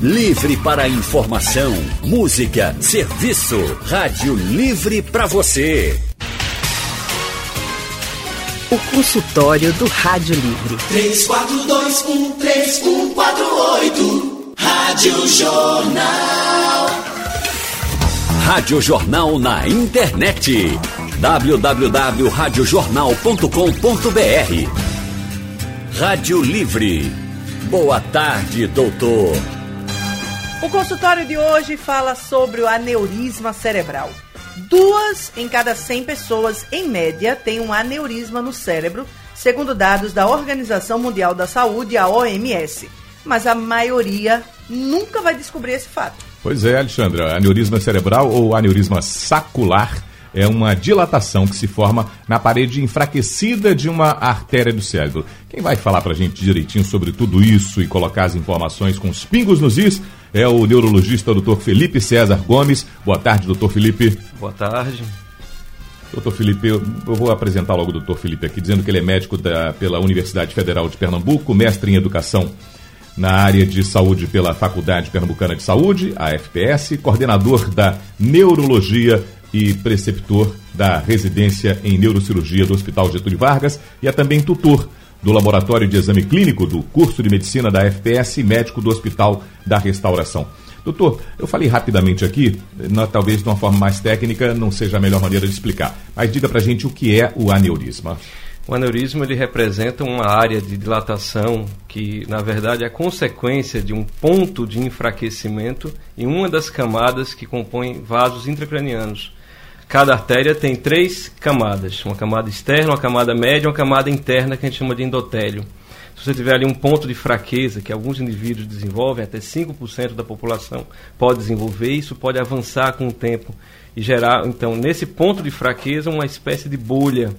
Livre para informação, música, serviço. Rádio Livre para você. O consultório do Rádio Livre. 34213148. Rádio Jornal. Rádio Jornal na internet. www.radiojornal.com.br Rádio Livre. Boa tarde, doutor. O consultório de hoje fala sobre o aneurisma cerebral. Duas em cada 100 pessoas, em média, têm um aneurisma no cérebro, segundo dados da Organização Mundial da Saúde, a OMS. Mas a maioria nunca vai descobrir esse fato. Pois é, Alexandra. Aneurisma cerebral ou aneurisma sacular é uma dilatação que se forma na parede enfraquecida de uma artéria do cérebro. Quem vai falar para a gente direitinho sobre tudo isso e colocar as informações com os pingos nos is é o neurologista Dr. Felipe César Gomes. Boa tarde, doutor Felipe. Boa tarde. Doutor Felipe, eu, eu vou apresentar logo o doutor Felipe aqui, dizendo que ele é médico da, pela Universidade Federal de Pernambuco, mestre em educação na área de saúde pela Faculdade Pernambucana de Saúde, a FPS, coordenador da neurologia e preceptor da residência em neurocirurgia do Hospital Getúlio Vargas e é também tutor do Laboratório de Exame Clínico do curso de Medicina da FPS e médico do Hospital da Restauração. Doutor, eu falei rapidamente aqui, talvez de uma forma mais técnica não seja a melhor maneira de explicar, mas diga pra gente o que é o aneurisma. O aneurisma ele representa uma área de dilatação que, na verdade, é consequência de um ponto de enfraquecimento em uma das camadas que compõem vasos intracranianos. Cada artéria tem três camadas: uma camada externa, uma camada média e uma camada interna que a gente chama de endotélio. Se você tiver ali um ponto de fraqueza, que alguns indivíduos desenvolvem, até 5% da população pode desenvolver, isso pode avançar com o tempo e gerar, então, nesse ponto de fraqueza, uma espécie de bolha.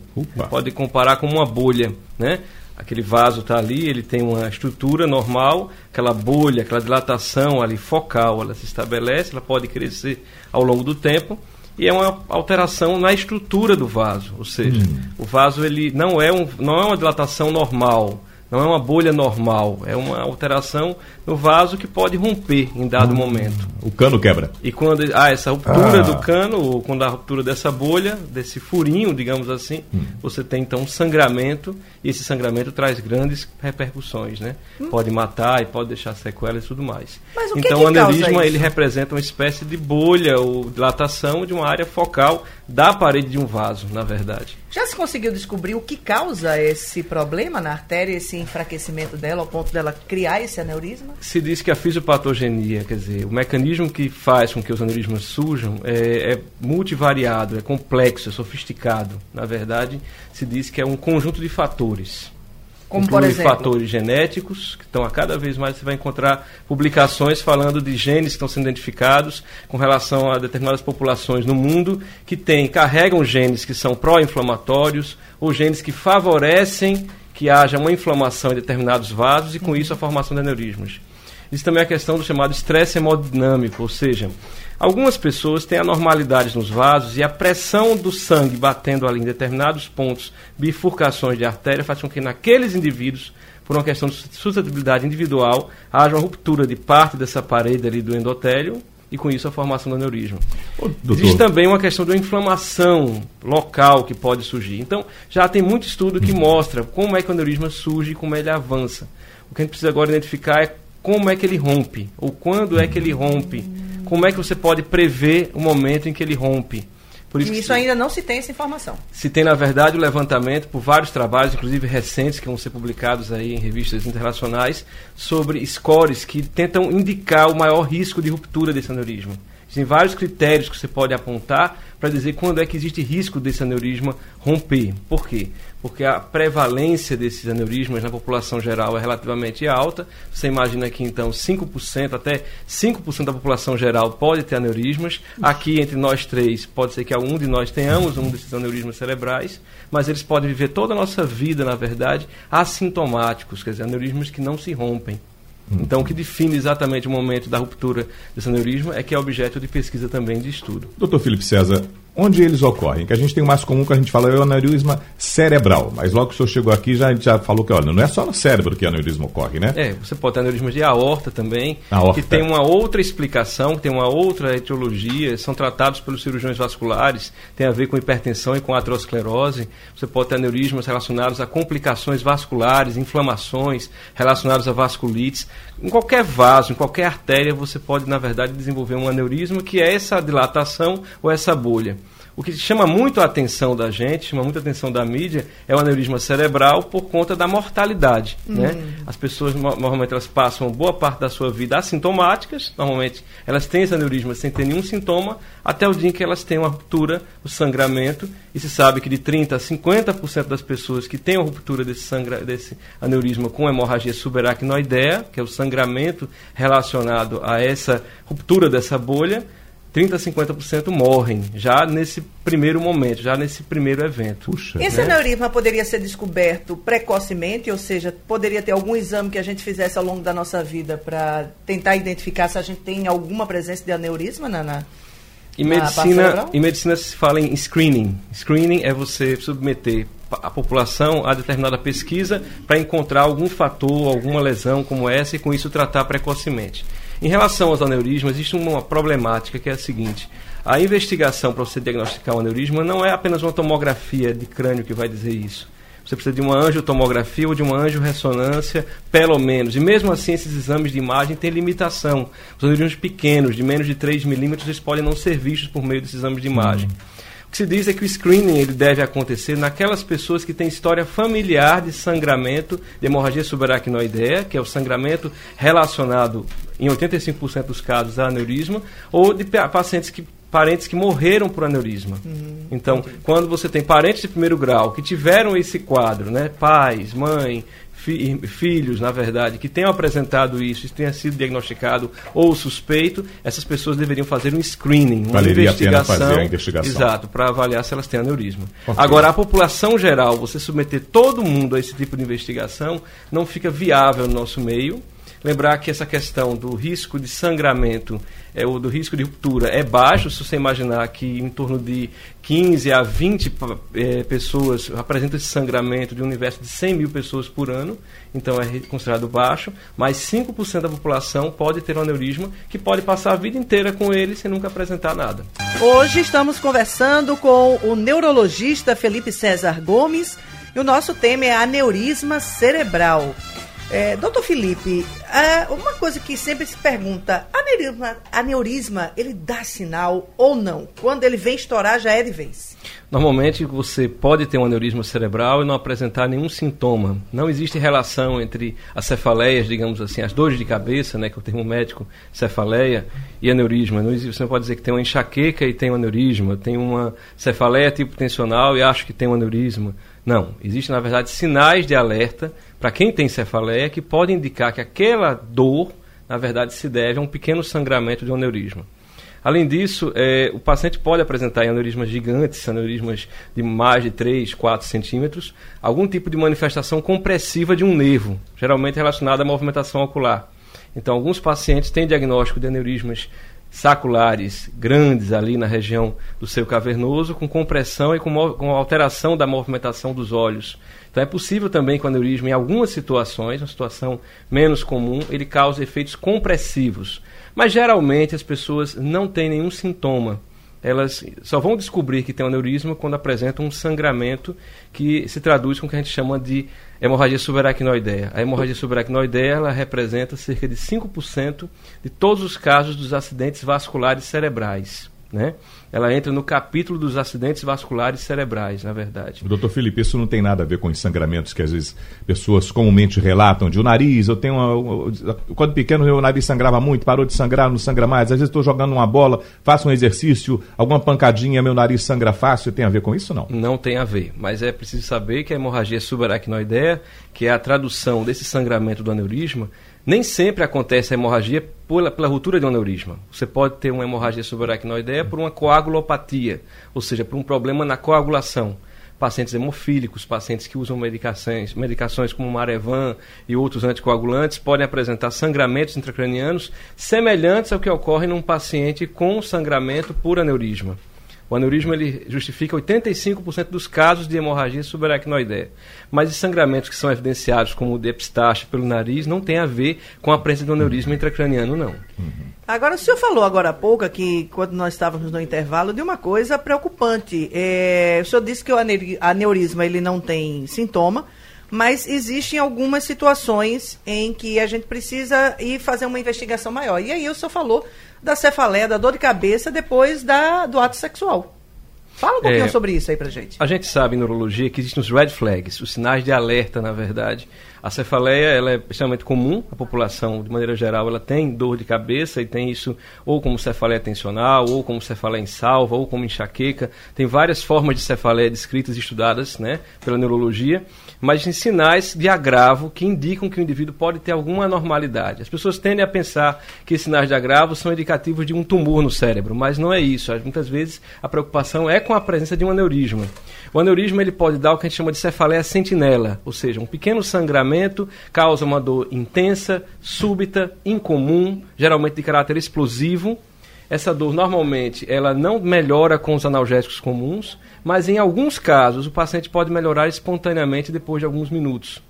Pode comparar com uma bolha, né? Aquele vaso está ali, ele tem uma estrutura normal, aquela bolha, aquela dilatação ali focal, ela se estabelece, ela pode crescer ao longo do tempo e é uma alteração na estrutura do vaso, ou seja, hum. o vaso ele não é, um, não é uma dilatação normal, não é uma bolha normal, é uma alteração no vaso que pode romper em dado hum, momento. O cano quebra. E quando há ah, essa ruptura ah. do cano, ou quando há a ruptura dessa bolha, desse furinho, digamos assim, hum. você tem então um sangramento, e esse sangramento traz grandes repercussões, né? Hum. Pode matar e pode deixar sequelas e tudo mais. Mas o então que o aneurisma ele representa uma espécie de bolha ou dilatação de uma área focal da parede de um vaso, na verdade. Já se conseguiu descobrir o que causa esse problema na artéria, esse enfraquecimento dela, ao ponto dela criar esse aneurisma? Se diz que a fisiopatogenia, quer dizer, o mecanismo que faz com que os aneurismas surjam é, é multivariado, é complexo, é sofisticado. Na verdade, se diz que é um conjunto de fatores. Como por exemplo? fatores genéticos, que estão a cada vez mais você vai encontrar publicações falando de genes que estão sendo identificados com relação a determinadas populações no mundo que têm, carregam genes que são pró-inflamatórios ou genes que favorecem que haja uma inflamação em determinados vasos e com isso a formação de aneurismas. Isso também a questão do chamado estresse hemodinâmico, ou seja, Algumas pessoas têm anormalidades nos vasos e a pressão do sangue batendo ali em determinados pontos, bifurcações de artéria, faz com que naqueles indivíduos, por uma questão de suscetibilidade individual, haja uma ruptura de parte dessa parede ali do endotélio e com isso a formação do aneurisma. Ô, Existe também uma questão de uma inflamação local que pode surgir. Então, já tem muito estudo que mostra como é que o aneurisma surge e como ele avança. O que a gente precisa agora identificar é como é que ele rompe, ou quando é que ele rompe como é que você pode prever o momento em que ele rompe? Por isso, isso ainda não se tem essa informação. Se tem, na verdade, o levantamento por vários trabalhos, inclusive recentes, que vão ser publicados aí em revistas internacionais, sobre scores que tentam indicar o maior risco de ruptura desse aneurisma. Existem vários critérios que você pode apontar para dizer quando é que existe risco desse aneurisma romper. Por quê? Porque a prevalência desses aneurismas na população geral é relativamente alta. Você imagina que então 5%, até 5% da população geral pode ter aneurismas. Aqui entre nós três, pode ser que algum de nós tenhamos um desses aneurismas cerebrais, mas eles podem viver toda a nossa vida, na verdade, assintomáticos, quer dizer, aneurismas que não se rompem. Então, o que define exatamente o momento da ruptura desse aneurisma é que é objeto de pesquisa também de estudo. Doutor Felipe César, onde eles ocorrem? Que a gente tem o mais comum que a gente fala é o aneurisma cerebral, mas logo que o senhor chegou aqui já, já falou que, olha, não é só no cérebro que o aneurisma ocorre, né? É, você pode ter aneurisma de aorta também, Aorta. que tem uma outra explicação, que tem uma outra etiologia, são tratados pelos cirurgiões vasculares, tem a ver com hipertensão e com aterosclerose. Você pode ter aneurismas relacionados a complicações vasculares, inflamações relacionadas a vasculites. Em qualquer vaso, em qualquer artéria, você pode, na verdade, desenvolver um aneurisma, que é essa dilatação ou essa bolha. O que chama muito a atenção da gente, chama muito a atenção da mídia, é o aneurisma cerebral por conta da mortalidade. Né? As pessoas, no- normalmente, elas passam boa parte da sua vida assintomáticas, normalmente elas têm esse aneurisma sem ter nenhum sintoma, até o dia em que elas têm uma ruptura, o sangramento, e se sabe que de 30% a 50% das pessoas que têm uma ruptura desse, sangra, desse aneurisma com hemorragia subaracnoidea, que é o sangramento relacionado a essa ruptura dessa bolha, 30 a 50% morrem já nesse primeiro momento, já nesse primeiro evento. Puxa. Esse né? aneurisma poderia ser descoberto precocemente, ou seja, poderia ter algum exame que a gente fizesse ao longo da nossa vida para tentar identificar se a gente tem alguma presença de aneurisma na, na- Em na parte medicina, em medicina se fala em screening. Screening é você submeter a população a determinada pesquisa para encontrar algum fator, alguma lesão como essa e com isso tratar precocemente. Em relação aos aneurismas, existe uma problemática que é a seguinte: a investigação para você diagnosticar um aneurisma não é apenas uma tomografia de crânio que vai dizer isso. Você precisa de uma angiotomografia ou de uma angiorressonância, pelo menos. E mesmo assim, esses exames de imagem têm limitação. Os aneurismas pequenos, de menos de 3 milímetros, eles podem não ser vistos por meio desses exames de imagem. O que se diz é que o screening ele deve acontecer naquelas pessoas que têm história familiar de sangramento de hemorragia subaracnoidea, que é o sangramento relacionado, em 85% dos casos, a aneurisma, ou de pa- pacientes que parentes que morreram por aneurisma. Então, quando você tem parentes de primeiro grau que tiveram esse quadro, né, pais, mãe, fi- filhos, na verdade, que tenham apresentado isso, isso tenha sido diagnosticado ou suspeito, essas pessoas deveriam fazer um screening, uma Valeria a pena investigação, fazer a investigação. exato, para avaliar se elas têm aneurisma. Ok. Agora, a população geral, você submeter todo mundo a esse tipo de investigação, não fica viável no nosso meio. Lembrar que essa questão do risco de sangramento, é, ou do risco de ruptura, é baixo, se você imaginar que em torno de 15 a 20 pa- eh, pessoas apresentam esse sangramento de um universo de 100 mil pessoas por ano, então é considerado baixo, mas 5% da população pode ter um aneurisma que pode passar a vida inteira com ele sem nunca apresentar nada. Hoje estamos conversando com o neurologista Felipe César Gomes e o nosso tema é aneurisma cerebral. É, doutor Felipe, é, uma coisa que sempre se pergunta, aneurisma, aneurisma, ele dá sinal ou não? Quando ele vem estourar, já é de vez. Normalmente você pode ter um aneurisma cerebral e não apresentar nenhum sintoma. Não existe relação entre as cefaleias, digamos assim, as dores de cabeça, né, que é o termo médico, cefaleia, e aneurisma. Não existe, você não pode dizer que tem uma enxaqueca e tem um aneurisma, tem uma cefaleia tipo tensional e acho que tem um aneurisma. Não, existem na verdade sinais de alerta para quem tem cefaleia que podem indicar que aquela dor, na verdade, se deve a um pequeno sangramento de um aneurisma. Além disso, eh, o paciente pode apresentar aneurismas gigantes, aneurismas de mais de 3, 4 centímetros, algum tipo de manifestação compressiva de um nervo, geralmente relacionada à movimentação ocular. Então, alguns pacientes têm diagnóstico de aneurismas saculares grandes ali na região do seio cavernoso, com compressão e com, com alteração da movimentação dos olhos. Então, é possível também que o aneurisma, em algumas situações, uma situação menos comum, ele cause efeitos compressivos. Mas geralmente as pessoas não têm nenhum sintoma. Elas só vão descobrir que tem um aneurisma quando apresentam um sangramento que se traduz com o que a gente chama de hemorragia subaracnoidea. A hemorragia subaracnoidea ela representa cerca de 5% de todos os casos dos acidentes vasculares cerebrais. Né? Ela entra no capítulo dos acidentes vasculares cerebrais, na verdade. Doutor Felipe, isso não tem nada a ver com os sangramentos que às vezes pessoas comumente relatam de o nariz, eu tenho uma, quando pequeno meu nariz sangrava muito, parou de sangrar, não sangra mais, às vezes estou jogando uma bola, faço um exercício, alguma pancadinha, meu nariz sangra fácil, tem a ver com isso não? Não tem a ver, mas é preciso saber que a hemorragia subaracnoidea, que é a tradução desse sangramento do aneurisma, nem sempre acontece a hemorragia pela, pela ruptura de um aneurisma. Você pode ter uma hemorragia subaracnoidea por uma coagulopatia, ou seja, por um problema na coagulação. Pacientes hemofílicos, pacientes que usam medicações, medicações como Marevan e outros anticoagulantes podem apresentar sangramentos intracranianos semelhantes ao que ocorre num paciente com sangramento por aneurisma. O aneurisma ele justifica 85% dos casos de hemorragia subaracnoideia. Mas os sangramentos que são evidenciados como o de epistaxe pelo nariz não tem a ver com a presença do aneurisma intracraniano, não. Agora, o senhor falou agora há pouco, aqui, quando nós estávamos no intervalo, de uma coisa preocupante. É, o senhor disse que o ane- aneurisma ele não tem sintoma, mas existem algumas situações em que a gente precisa ir fazer uma investigação maior. E aí o senhor falou da cefaleia, da dor de cabeça depois da, do ato sexual. Fala um pouquinho É. sobre isso aí pra gente. A gente sabe em neurologia que existem os red flags, os sinais de alerta, na verdade. A cefaleia ela é extremamente comum, a população, de maneira geral, ela tem dor de cabeça e tem isso ou como cefaleia tensional, ou como cefaleia em salva, ou como enxaqueca. Tem várias formas de cefaleia descritas e estudadas né, pela neurologia, mas tem sinais de agravo que indicam que o indivíduo pode ter alguma anormalidade. As pessoas tendem a pensar que esses sinais de agravo são indicativos de um tumor no cérebro, mas não é isso. Muitas vezes a preocupação é com a presença de um aneurisma. O aneurisma ele pode dar o que a gente chama de cefaleia sentinela, ou seja, um pequeno sangramento causa uma dor intensa, súbita, incomum, geralmente de caráter explosivo. Essa dor normalmente ela não melhora com os analgésicos comuns, mas em alguns casos o paciente pode melhorar espontaneamente depois de alguns minutos.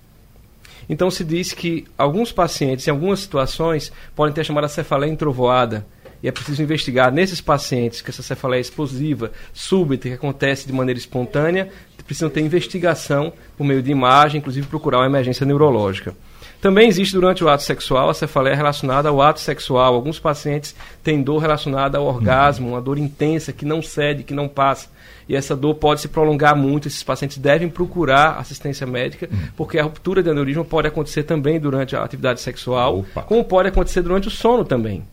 Então se diz que alguns pacientes, em algumas situações, podem ter a chamada cefaleia entrovoada. E é preciso investigar nesses pacientes que essa cefaleia é explosiva, súbita, que acontece de maneira espontânea, precisam ter investigação por meio de imagem, inclusive procurar uma emergência neurológica. Também existe durante o ato sexual a cefaleia relacionada ao ato sexual. Alguns pacientes têm dor relacionada ao orgasmo, uma dor intensa que não cede, que não passa. E essa dor pode se prolongar muito. Esses pacientes devem procurar assistência médica, porque a ruptura de aneurisma pode acontecer também durante a atividade sexual, Opa. como pode acontecer durante o sono também.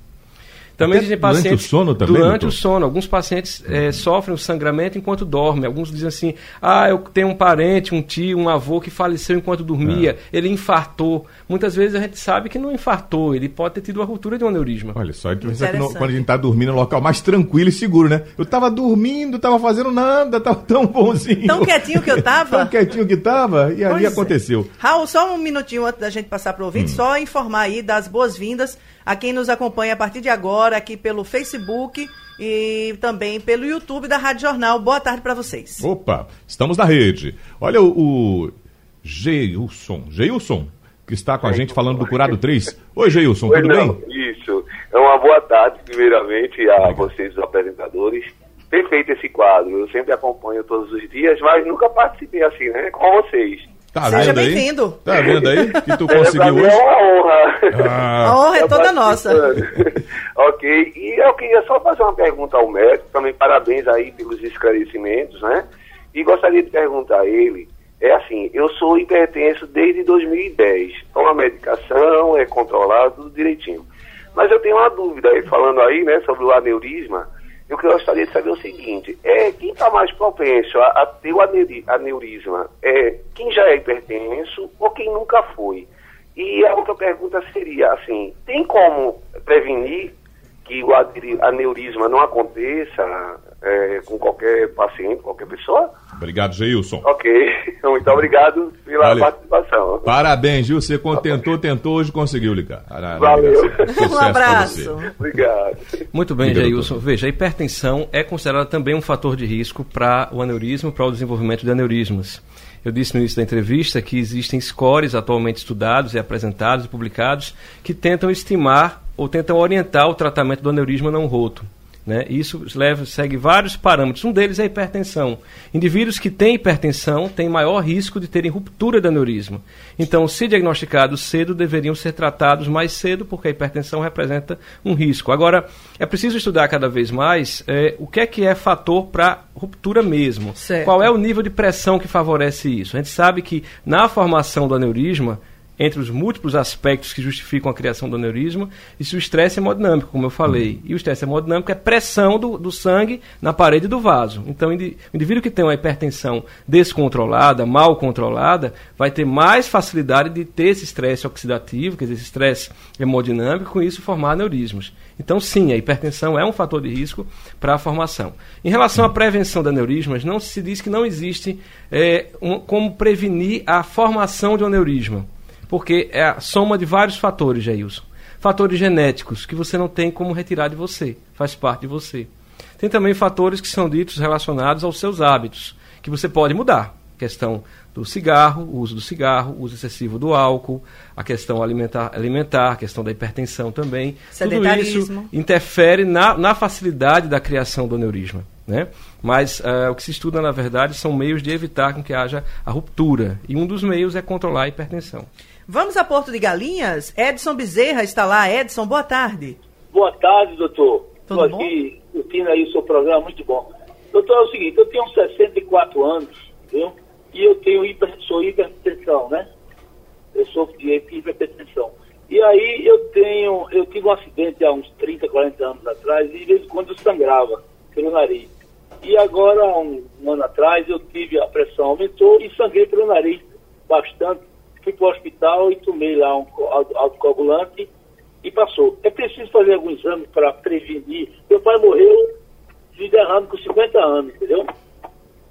Também Até existem durante pacientes. o sono também, Durante doutor? o sono. Alguns pacientes eh, sofrem o sangramento enquanto dormem. Alguns dizem assim: ah, eu tenho um parente, um tio, um avô que faleceu enquanto dormia, É. ele infartou. Muitas vezes a gente sabe que não infartou, ele pode ter tido uma ruptura de um aneurisma. Olha só, a gente pensa que no- Interessante. quando a gente tá dormindo no local mais tranquilo e seguro, né? Eu tava dormindo, tava fazendo nada, tava tão bonzinho. Tão quietinho que eu tava. tão quietinho que tava, e ali Pois é. aconteceu. Raul, só um minutinho antes da gente passar para o ouvinte, Hum. só informar aí das boas-vindas a quem nos acompanha a partir de agora aqui pelo Facebook e também pelo YouTube da Rádio Jornal. Boa tarde para vocês. Opa, estamos na rede. Olha o, o Geilson, Geilson, que está com a gente falando do Curado 3. Oi, Geilson, tudo não, bem? Isso. É uma boa tarde, primeiramente, a vocês, os apresentadores. Perfeito esse quadro. Eu sempre acompanho todos os dias, mas nunca participei assim, né? Com vocês. Tá Seja vendo aí? bem-vindo. Tá vendo aí? Que tu É, conseguiu hoje? É uma honra. Ah, A honra é toda Tá nossa. ok. E eu queria só fazer uma pergunta ao médico, também parabéns aí pelos esclarecimentos, né? E gostaria de perguntar a ele, é assim, eu sou hipertenso desde 2010, tomo a medicação, é controlado, tudo direitinho. Mas eu tenho uma dúvida aí, falando aí, né, sobre o aneurisma, eu gostaria de saber o seguinte, é, quem está mais propenso a, a ter o aneuri- aneurisma? É quem já é hipertenso ou quem nunca foi? E a outra pergunta seria assim, tem como prevenir que o aneurisma não aconteça é, com qualquer paciente, qualquer pessoa? obrigado, Geilson. Ok, muito obrigado pela Valeu. participação. Parabéns, Gil. Você tentou, tentou, hoje conseguiu ligar. Valeu. Um abraço. Obrigado. Muito bem, Jailson. doutor. Veja, a hipertensão é considerada também um fator de risco para o aneurisma, para o desenvolvimento de aneurismas. Eu disse no início da entrevista que existem scores atualmente estudados e apresentados e publicados que tentam estimar ou tentam orientar o tratamento do aneurisma não roto. Né? Isso leva, segue vários parâmetros. Um deles é a hipertensão. Indivíduos que têm hipertensão têm maior risco de terem ruptura de aneurisma. Então, se diagnosticados cedo, deveriam ser tratados mais cedo, porque a hipertensão representa um risco. Agora, é preciso estudar cada vez mais eh, o que é que é fator para ruptura mesmo. Certo. Qual é o nível de pressão que favorece isso? A gente sabe que na formação do aneurisma, entre os múltiplos aspectos que justificam a criação do aneurisma, isso o estresse hemodinâmico, como eu falei. E o estresse hemodinâmico é pressão do, do sangue na parede do vaso. Então, o indi- o indivíduo que tem uma hipertensão descontrolada, mal controlada, vai ter mais facilidade de ter esse estresse oxidativo, quer dizer, esse estresse hemodinâmico, com isso formar aneurismos. Então, sim, a hipertensão é um fator de risco para a formação. Em relação à prevenção de aneurismas, não se diz que não existe eh, um- como prevenir a formação de um aneurisma porque é a soma de vários fatores, Jailson. Fatores genéticos que você não tem como retirar de você, faz parte de você. Tem também fatores que são ditos relacionados aos seus hábitos, que você pode mudar. Questão do cigarro, o uso do cigarro, o uso excessivo do álcool, a questão alimentar, alimentar a questão da hipertensão também. Tudo isso interfere na, na facilidade da criação do aneurisma. Né? Mas uh, o que se estuda, na verdade, são meios de evitar que haja a ruptura. E um dos meios é controlar a hipertensão. Vamos a Porto de Galinhas? Edson Bezerra está lá. Edson, boa tarde. Boa tarde, doutor. Estou aqui curtindo aí o seu programa, muito bom. Doutor, é o seguinte, eu tenho 64 anos, viu? E eu tenho hiper, sou hipertensão, né? Eu sofro de hipertensão. E aí eu tenho, eu tive um acidente há uns 30, 40 anos atrás e de vez em quando eu sangrava pelo nariz. E agora, um, um ano atrás, eu tive, a pressão aumentou e sangrei pelo nariz bastante. Fui para o hospital e tomei lá um autocoagulante e passou. É preciso fazer algum exame para prevenir. Meu pai morreu de derrame com 50 anos, entendeu?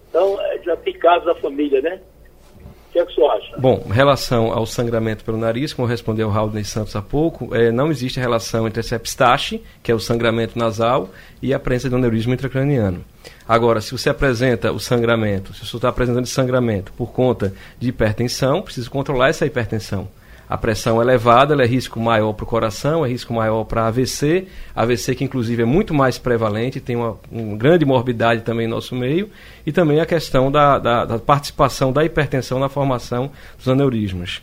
Então, é, já tem casos da família, né? Que é que senhor acha? Bom, em relação ao sangramento pelo nariz, como respondeu o Raul Santos há pouco, é, não existe relação entre esse epistaxe, que é o sangramento nasal, e a presença de um aneurisma intracraniano. Agora, se você apresenta o sangramento, se você está apresentando sangramento por conta de hipertensão, precisa controlar essa hipertensão a pressão elevada é risco maior para o coração, é risco maior para AVC, AVC que inclusive é muito mais prevalente, tem uma, uma grande morbidade também no nosso meio, e também a questão da, da, da participação da hipertensão na formação dos aneurismas.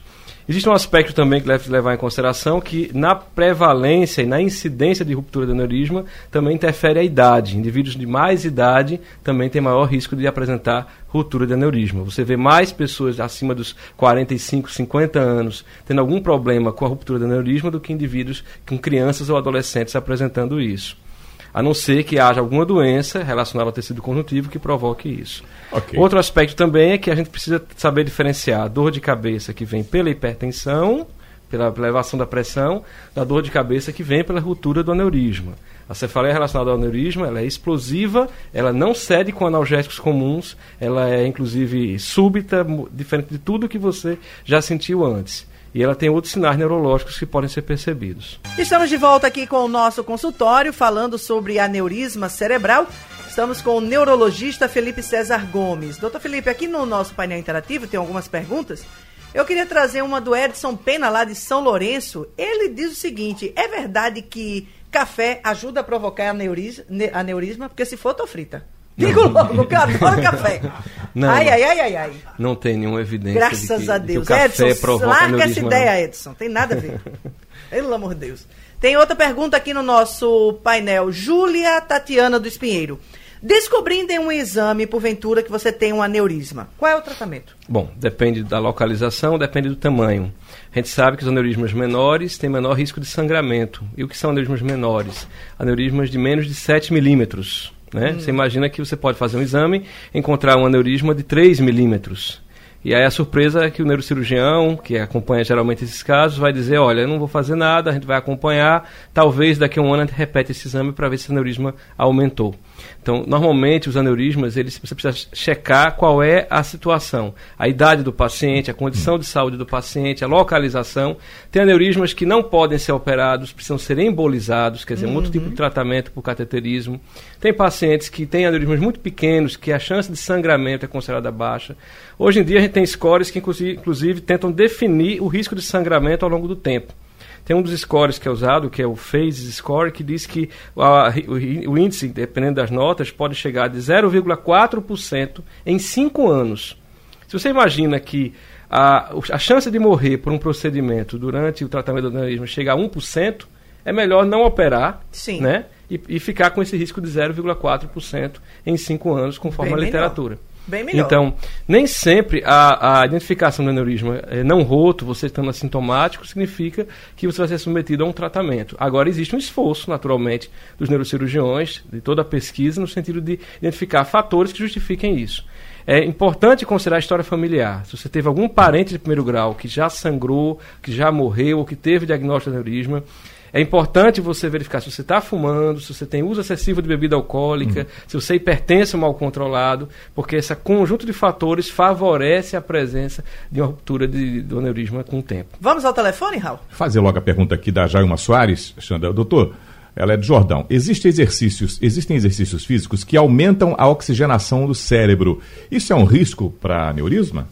Existe um aspecto também que deve levar em consideração que na prevalência e na incidência de ruptura de aneurisma também interfere a idade. Indivíduos de mais idade também têm maior risco de apresentar ruptura de aneurisma. Você vê mais pessoas acima dos 45, 50 anos tendo algum problema com a ruptura de aneurisma do que indivíduos com crianças ou adolescentes apresentando isso a não ser que haja alguma doença relacionada ao tecido conjuntivo que provoque isso. Okay. Outro aspecto também é que a gente precisa saber diferenciar a dor de cabeça que vem pela hipertensão, pela elevação da pressão, da dor de cabeça que vem pela ruptura do aneurisma. A cefaleia relacionada ao aneurisma ela é explosiva, ela não cede com analgésicos comuns, ela é inclusive súbita, diferente de tudo que você já sentiu antes e ela tem outros sinais neurológicos que podem ser percebidos. Estamos de volta aqui com o nosso consultório falando sobre aneurisma cerebral. Estamos com o neurologista Felipe César Gomes. Doutor Felipe, aqui no nosso painel interativo tem algumas perguntas. Eu queria trazer uma do Edson Pena, lá de São Lourenço. Ele diz o seguinte: é verdade que café ajuda a provocar aneurisma? Porque se for, tô frita. Digo logo, que eu adoro café. Não, ai, ai, ai, ai, ai. Não tem nenhuma evidência. Graças que, a Deus. Que o café Edson, larga essa ideia, Edson. Tem nada a ver. Pelo amor de Deus. Tem outra pergunta aqui no nosso painel. Júlia Tatiana do Espinheiro. Descobrindo em um exame, porventura, que você tem um aneurisma, qual é o tratamento? Bom, depende da localização, depende do tamanho. A gente sabe que os aneurismas menores têm menor risco de sangramento. E o que são aneurismas menores? Aneurismas de menos de 7 milímetros. Né? Hum. Você imagina que você pode fazer um exame, encontrar um aneurisma de 3 milímetros. E aí a surpresa é que o neurocirurgião, que acompanha geralmente esses casos, vai dizer, olha, eu não vou fazer nada, a gente vai acompanhar, talvez daqui a um ano a gente repete esse exame para ver se o aneurisma aumentou. Então, normalmente os aneurismas, eles, você precisa checar qual é a situação, a idade do paciente, a condição de saúde do paciente, a localização. Tem aneurismas que não podem ser operados, precisam ser embolizados, quer dizer, uhum. outro tipo de tratamento por cateterismo. Tem pacientes que têm aneurismas muito pequenos, que a chance de sangramento é considerada baixa. Hoje em dia a gente tem scores que inclusive, inclusive tentam definir o risco de sangramento ao longo do tempo. Tem um dos scores que é usado, que é o phase score, que diz que a, o, o, índice, dependendo das notas, pode chegar de 0,4% em 5 anos. Se você imagina que a, a chance de morrer por um procedimento durante o tratamento do aneurisma chega a 1%, é melhor não operar, Sim. né? E, e ficar com esse risco de 0,4% em 5 anos, conforme Bem a literatura. Melhor. Bem melhor. Então, nem sempre a, a identificação do aneurisma é, não roto, você estando assintomático, significa que você vai ser submetido a um tratamento. Agora, existe um esforço, naturalmente, dos neurocirurgiões, de toda a pesquisa, no sentido de identificar fatores que justifiquem isso. É importante considerar a história familiar. Se você teve algum parente de primeiro grau que já sangrou, que já morreu ou que teve diagnóstico de aneurisma, é importante você verificar se você está fumando, se você tem uso excessivo de bebida alcoólica, uhum. se você hipertenso mal controlado, porque esse conjunto de fatores favorece a presença de uma ruptura de, do aneurisma com o tempo. Vamos ao telefone, Raul? Fazer logo a pergunta aqui da Jailma Soares, Xandra. Doutor, ela é de Jordão. Existem exercícios, existem exercícios físicos que aumentam a oxigenação do cérebro. Isso é um risco para aneurisma?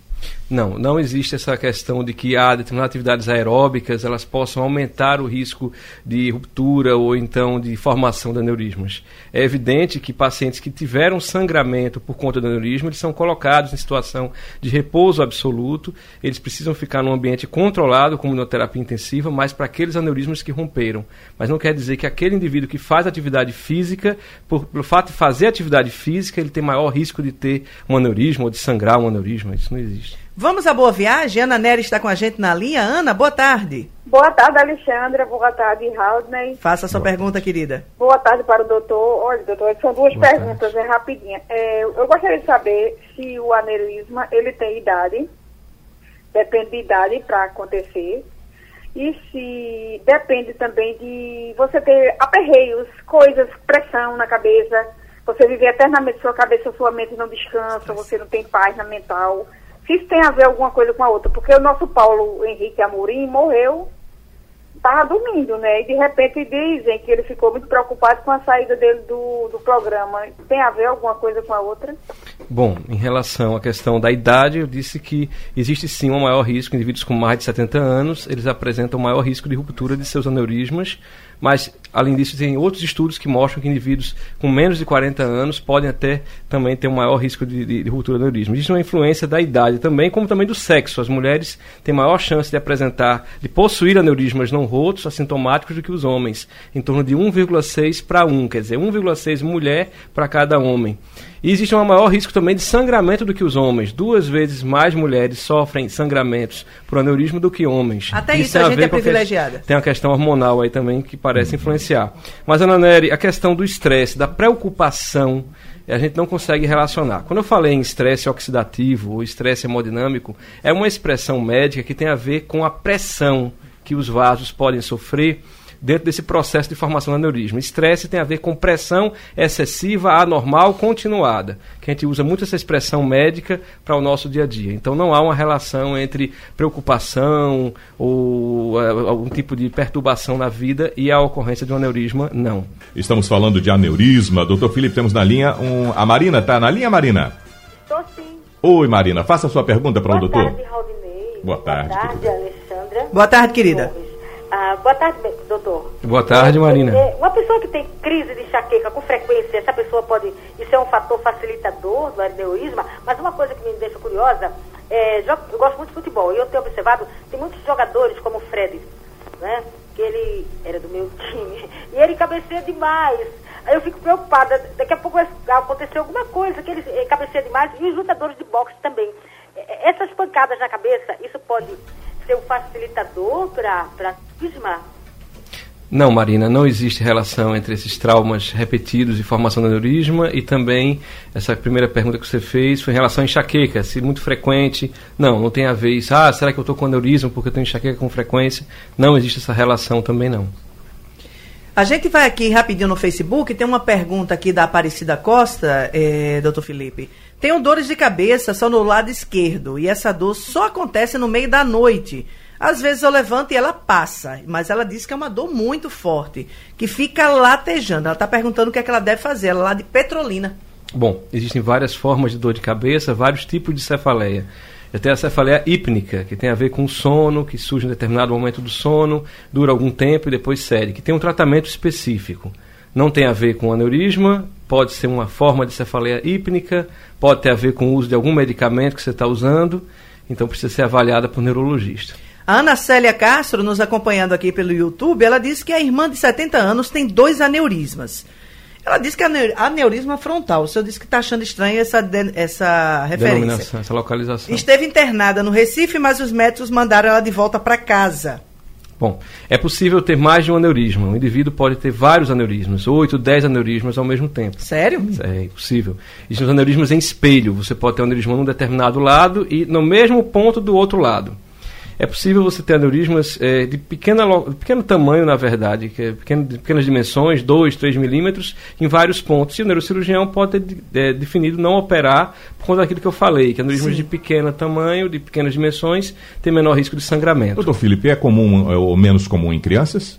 Não, não existe essa questão de que há determinadas atividades aeróbicas elas possam aumentar o risco de ruptura ou então de formação de aneurismas. É evidente que pacientes que tiveram sangramento por conta do aneurisma, eles são colocados em situação de repouso absoluto, eles precisam ficar num ambiente controlado, como na terapia intensiva, mas para aqueles aneurismas que romperam. Mas não quer dizer que aquele indivíduo que faz atividade física, por, pelo fato de fazer atividade física, ele tem maior risco de ter um aneurisma ou de sangrar um aneurisma. Isso não existe. Vamos à boa viagem. Ana Nery está com a gente na linha. Ana, boa tarde. Boa tarde, Alexandra. Boa tarde, Haldney. Faça a sua boa pergunta, querida. Boa tarde para o doutor. Olha, doutor, são duas boa perguntas, é rapidinha. É, eu gostaria de saber se o aneurisma ele tem idade, depende de idade para acontecer, e se depende também de você ter aperreios, coisas, pressão na cabeça, você viver eternamente sua cabeça, sua mente não descansa, você não tem paz na mental se isso tem a ver alguma coisa com a outra, porque o nosso Paulo Henrique Amorim morreu, estava dormindo, né? E de repente dizem que ele ficou muito preocupado com a saída dele do, do programa. Tem a ver alguma coisa com a outra? Bom, em relação à questão da idade, eu disse que existe sim um maior risco. Indivíduos com mais de 70 anos, eles apresentam maior risco de ruptura de seus aneurismas mas além disso tem outros estudos que mostram que indivíduos com menos de 40 anos podem até também ter um maior risco de, de, de ruptura do aneurisma. Existe uma influência da idade também, como também do sexo. As mulheres têm maior chance de apresentar, de possuir aneurismas não rotos, assintomáticos, do que os homens, em torno de 1,6 para 1, quer dizer, 1,6 mulher para cada homem. E existe um maior risco também de sangramento do que os homens. Duas vezes mais mulheres sofrem sangramentos por aneurisma do que homens. Até isso, isso a, a gente é privilegiada. Tem a questão hormonal aí também que parece influenciar. Mas, Ana Nery, a questão do estresse, da preocupação, a gente não consegue relacionar. Quando eu falei em estresse oxidativo ou estresse hemodinâmico, é uma expressão médica que tem a ver com a pressão que os vasos podem sofrer dentro desse processo de formação do aneurisma. Estresse tem a ver com pressão excessiva, anormal, continuada, que a gente usa muito essa expressão médica para o nosso dia a dia. Então não há uma relação entre preocupação ou uh, algum tipo de perturbação na vida e a ocorrência de um aneurisma, não. Estamos falando de aneurisma. Doutor Felipe, temos na linha um... a Marina. Está na linha, Marina? Estou sim. Oi, Marina. Faça a sua pergunta para o doutor. Boa tarde. Boa tarde. Boa tarde, Alexandra. Boa tarde, querida. Boa tarde, doutor. Boa tarde, Marina. É, uma pessoa que tem crise de enxaqueca com frequência, essa pessoa pode. Isso é um fator facilitador do aneurisma, mas uma coisa que me deixa curiosa, é, eu gosto muito de futebol e eu tenho observado, tem muitos jogadores como o Fred, né? Que ele era do meu time, e ele cabeceia demais. Aí eu fico preocupada, daqui a pouco vai acontecer alguma coisa, que ele cabeceia demais, e os lutadores de boxe também. Essas pancadas na cabeça, isso pode ser facilitador para cisma? Não, Marina, não existe relação entre esses traumas repetidos de formação do aneurisma e também essa primeira pergunta que você fez foi em relação à enxaqueca, se muito frequente. Não, não tem a ver isso. Ah, será que eu estou com aneurisma porque eu tenho enxaqueca com frequência? Não existe essa relação também não. A gente vai aqui rapidinho no Facebook, tem uma pergunta aqui da Aparecida Costa, é, doutor Felipe. Tenho dores de cabeça só no lado esquerdo e essa dor só acontece no meio da noite. Às vezes eu levanto e ela passa, mas ela diz que é uma dor muito forte, que fica latejando. Ela está perguntando o que é que ela deve fazer. Ela é lá de Petrolina. Bom, existem várias formas de dor de cabeça, vários tipos de cefaleia. Eu tenho a cefaleia hípnica, que tem a ver com sono, que surge em determinado momento do sono, dura algum tempo e depois cede, que tem um tratamento específico. Não tem a ver com aneurisma, pode ser uma forma de cefaleia hípnica, pode ter a ver com o uso de algum medicamento que você está usando, então precisa ser avaliada por neurologista. A Ana Célia Castro, nos acompanhando aqui pelo YouTube, ela disse que a irmã de 70 anos tem dois aneurismas. Ela disse que é aneurisma frontal. O senhor disse que está achando estranha essa, essa referência. Essa localização. Esteve internada no Recife, mas os médicos mandaram ela de volta para casa. Bom, é possível ter mais de um aneurisma. Um indivíduo pode ter vários aneurismas, 8, 10 aneurismas ao mesmo tempo. Sério? É, é possível. Existem os aneurismas em espelho. Você pode ter um aneurisma num determinado lado e no mesmo ponto do outro lado é possível você ter aneurismas é, de, pequena, de pequeno tamanho, na verdade, que é pequeno, de pequenas dimensões, 2, 3 milímetros, em vários pontos. E o neurocirurgião pode ter é, definido não operar por conta daquilo que eu falei, que aneurismas Sim. de pequeno tamanho, de pequenas dimensões, têm menor risco de sangramento. Doutor Felipe, é comum é, ou menos comum em crianças?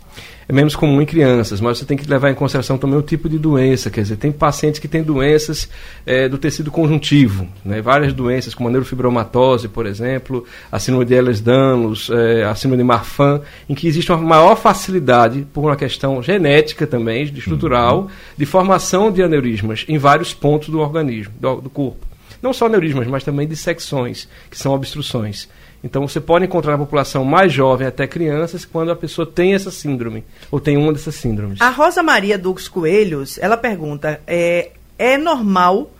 É menos comum em crianças, mas você tem que levar em consideração também o tipo de doença. Quer dizer, tem pacientes que têm doenças é, do tecido conjuntivo, né? várias doenças, como a neurofibromatose, por exemplo, a síndrome de Ehlers-Danlos, é, a síndrome de Marfan, em que existe uma maior facilidade, por uma questão genética também, estrutural, uhum. de formação de aneurismas em vários pontos do organismo, do, do corpo. Não só aneurismas, mas também dissecções, que são obstruções. Então você pode encontrar na população mais jovem, até crianças, quando a pessoa tem essa síndrome, ou tem uma dessas síndromes. A Rosa Maria Dux Coelhos, ela pergunta: é, é normal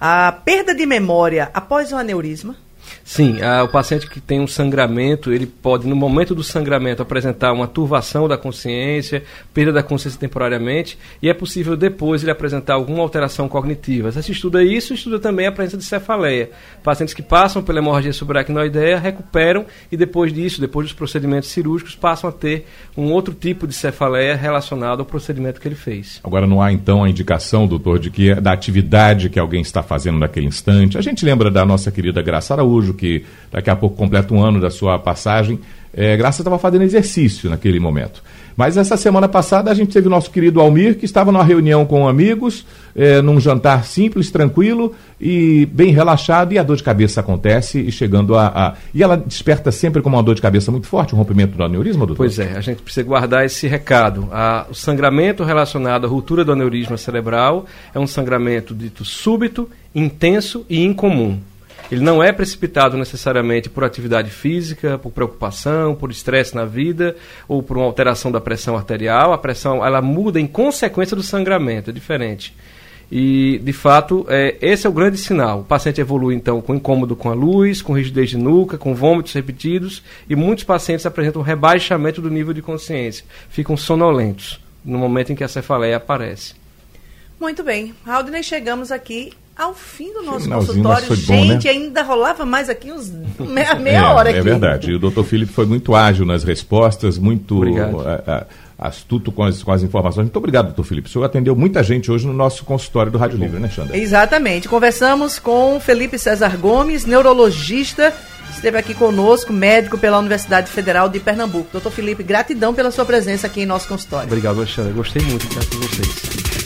a perda de memória após o aneurisma? Sim, a, o paciente que tem um sangramento, ele pode, no momento do sangramento, apresentar uma turvação da consciência, perda da consciência temporariamente, e é possível depois ele apresentar alguma alteração cognitiva. Se estuda isso, estuda também a presença de cefaleia. Pacientes que passam pela hemorragia subaracnoideia recuperam e depois disso, depois dos procedimentos cirúrgicos, passam a ter um outro tipo de cefaleia relacionado ao procedimento que ele fez. Agora não há então a indicação, doutor, de que da atividade que alguém está fazendo naquele instante. A gente lembra da nossa querida Graça Araújo, que daqui a pouco completa um ano da sua passagem. É, Graça estava fazendo exercício naquele momento. Mas essa semana passada a gente teve o nosso querido Almir, que estava numa reunião com amigos, é, num jantar simples, tranquilo e bem relaxado, e a dor de cabeça acontece e chegando a, a, E ela desperta sempre como uma dor de cabeça muito forte, um rompimento do aneurisma, doutor? Pois é, a gente precisa guardar esse recado. A, o sangramento relacionado à ruptura do aneurisma cerebral é um sangramento dito súbito, intenso e incomum. Ele não é precipitado necessariamente por atividade física, por preocupação, por estresse na vida ou por uma alteração da pressão arterial. A pressão ela muda em consequência do sangramento, é diferente. E, de fato, é, esse é o grande sinal. O paciente evolui, então, com incômodo com a luz, com rigidez de nuca, com vômitos repetidos, e muitos pacientes apresentam rebaixamento do nível de consciência, ficam sonolentos no momento em que a cefaleia aparece. Muito bem. Aldney, chegamos aqui ao fim do nosso consultório, gente, bom, né? ainda rolava mais aqui uns meia, meia é, hora é aqui. É verdade. E o doutor Felipe foi muito ágil nas respostas, muito astuto com as, com as informações. Muito obrigado, doutor Felipe. O senhor atendeu muita gente hoje no nosso consultório do Rádio Livre, né, Xandra? Exatamente. Conversamos com Felipe César Gomes, neurologista, esteve aqui conosco, médico pela Universidade Federal de Pernambuco. Doutor Felipe, gratidão pela sua presença aqui em nosso consultório. Obrigado, Alexandre. Gostei muito de estar com vocês.